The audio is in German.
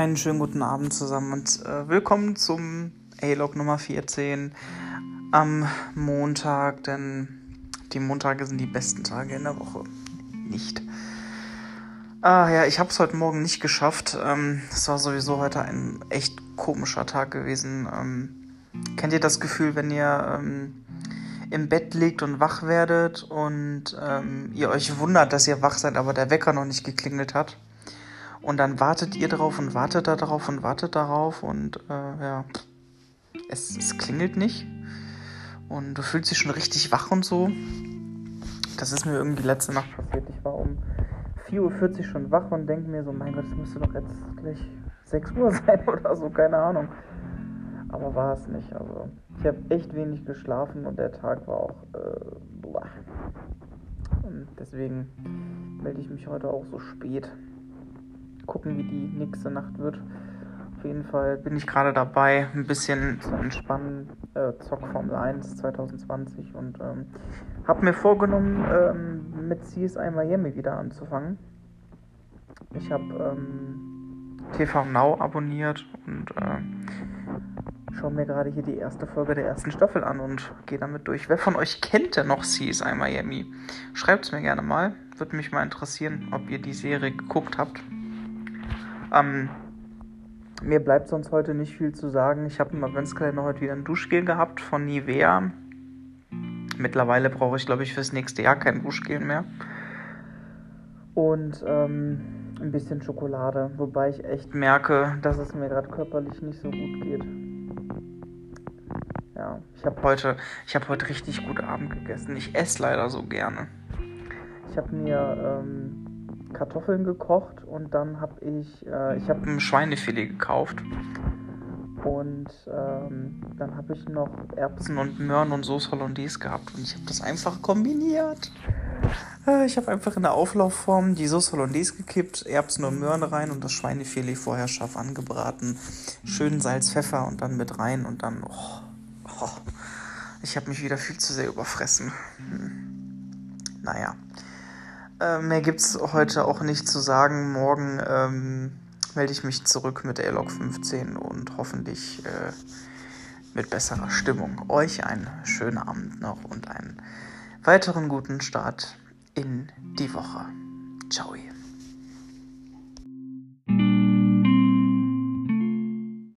Einen schönen guten Abend zusammen und äh, willkommen zum A-Log Nummer 14 am Montag, denn die Montage sind die besten Tage in der Woche. Nicht. Ah ja, ich habe es heute Morgen nicht geschafft. Ähm, es war sowieso heute ein echt komischer Tag gewesen. Ähm, kennt ihr das Gefühl, wenn ihr ähm, im Bett liegt und wach werdet und ähm, ihr euch wundert, dass ihr wach seid, aber der Wecker noch nicht geklingelt hat? Und dann wartet ihr darauf und wartet darauf und wartet darauf und äh, ja, es, es klingelt nicht. Und du fühlst dich schon richtig wach und so. Das ist mir irgendwie letzte Nacht passiert. Ich war um 4.40 Uhr schon wach und denke mir so, mein Gott, es müsste doch jetzt gleich 6 Uhr sein oder so, keine Ahnung. Aber war es nicht. Also ich habe echt wenig geschlafen und der Tag war auch äh, deswegen melde ich mich heute auch so spät gucken, wie die nächste Nacht wird. Auf jeden Fall bin ich gerade dabei, ein bisschen zu entspannen. Äh, Zock Formel 1 2020 und ähm, habe mir vorgenommen, ähm, mit CSI Miami wieder anzufangen. Ich habe ähm, TV Now abonniert und äh, schaue mir gerade hier die erste Folge der ersten Staffel an und gehe damit durch. Wer von euch kennt denn noch CSI Miami? Schreibt es mir gerne mal. Würde mich mal interessieren, ob ihr die Serie geguckt habt. Ähm, mir bleibt sonst heute nicht viel zu sagen. Ich habe im Adventskalender heute wieder ein Duschgel gehabt von Nivea. Mittlerweile brauche ich, glaube ich, fürs nächste Jahr kein Duschgel mehr. Und ähm, ein bisschen Schokolade, wobei ich echt merke, dass es mir gerade körperlich nicht so gut geht. Ja, ich habe heute, ich heute richtig gut Abend gegessen. Ich esse leider so gerne. Ich habe mir ähm, Kartoffeln gekocht und dann habe ich, äh, ich habe ein Schweinefilet gekauft und ähm, dann habe ich noch Erbsen und Möhren und Sauce Hollandaise gehabt und ich habe das einfach kombiniert. Äh, ich habe einfach in der Auflaufform die Sauce Hollandaise gekippt, Erbsen und Möhren rein und das Schweinefilet vorher scharf angebraten. Schön Salz, Pfeffer und dann mit rein und dann, oh, oh, ich habe mich wieder viel zu sehr überfressen. Hm. Naja. Äh, mehr gibt es heute auch nicht zu sagen. Morgen ähm, melde ich mich zurück mit der log 15 und hoffentlich äh, mit besserer Stimmung. Euch einen schönen Abend noch und einen weiteren guten Start in die Woche. Ciao.